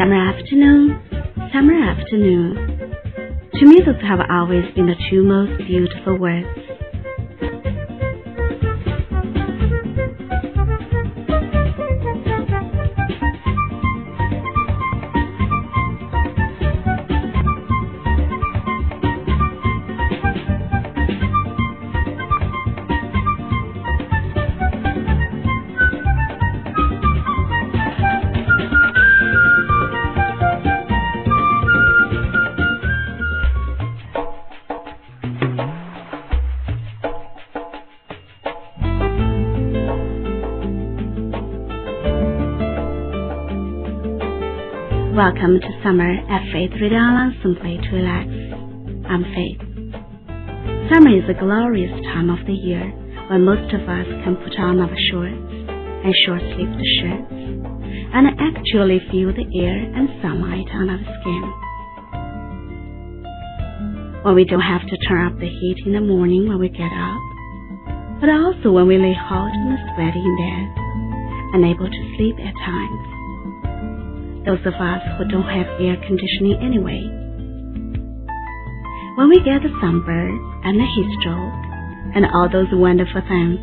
Summer afternoon, summer afternoon. To me, those have always been the two most beautiful words. Welcome to summer at Faith Online Simply to Relax. I'm Faith. Summer is a glorious time of the year when most of us can put on our shorts and short-sleeved shirts and actually feel the air and sunlight on our skin. When we don't have to turn up the heat in the morning when we get up, but also when we lay hot and sweaty in bed, unable to sleep at times those of us who don't have air conditioning anyway. When we get the sunburn and the heat stroke and all those wonderful things,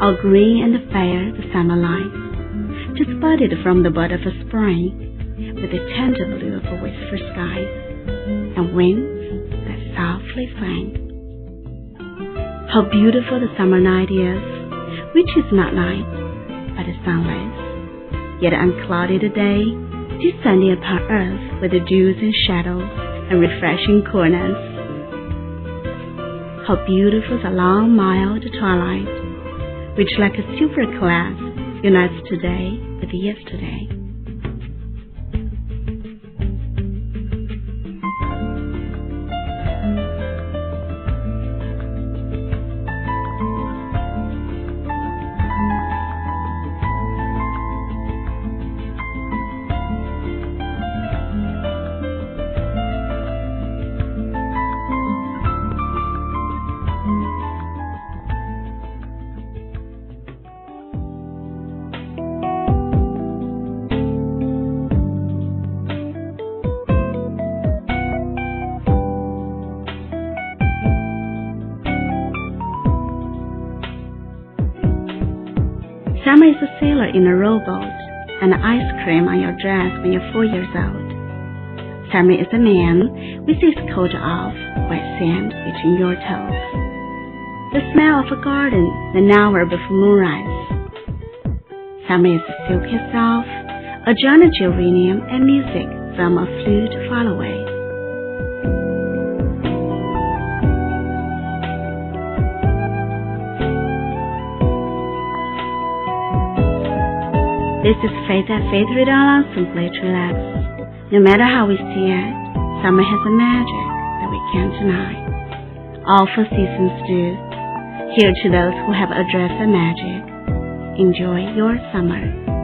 all green and fair the summer light, just budded from the bud of a spring, with the tender blue of a wistful skies winds that softly sang. How beautiful the summer night is, which is not night, but a sunless, yet unclouded the day, descending upon earth with the dews and shadows and refreshing coolness. How beautiful the long, mild twilight, which like a silver glass unites today with yesterday. Summer is a sailor in a rowboat and ice cream on your dress when you're four years old. Summer is a man with his coat off, wet sand between your toes. The smell of a garden an hour before moonrise. Summer is a silky soft, a giant geranium and music from a flute far away. This is Faith at Faith Redala, simply to relax. No matter how we see it, summer has a magic that we can't deny. All four seasons do. Here to those who have addressed the magic. Enjoy your summer.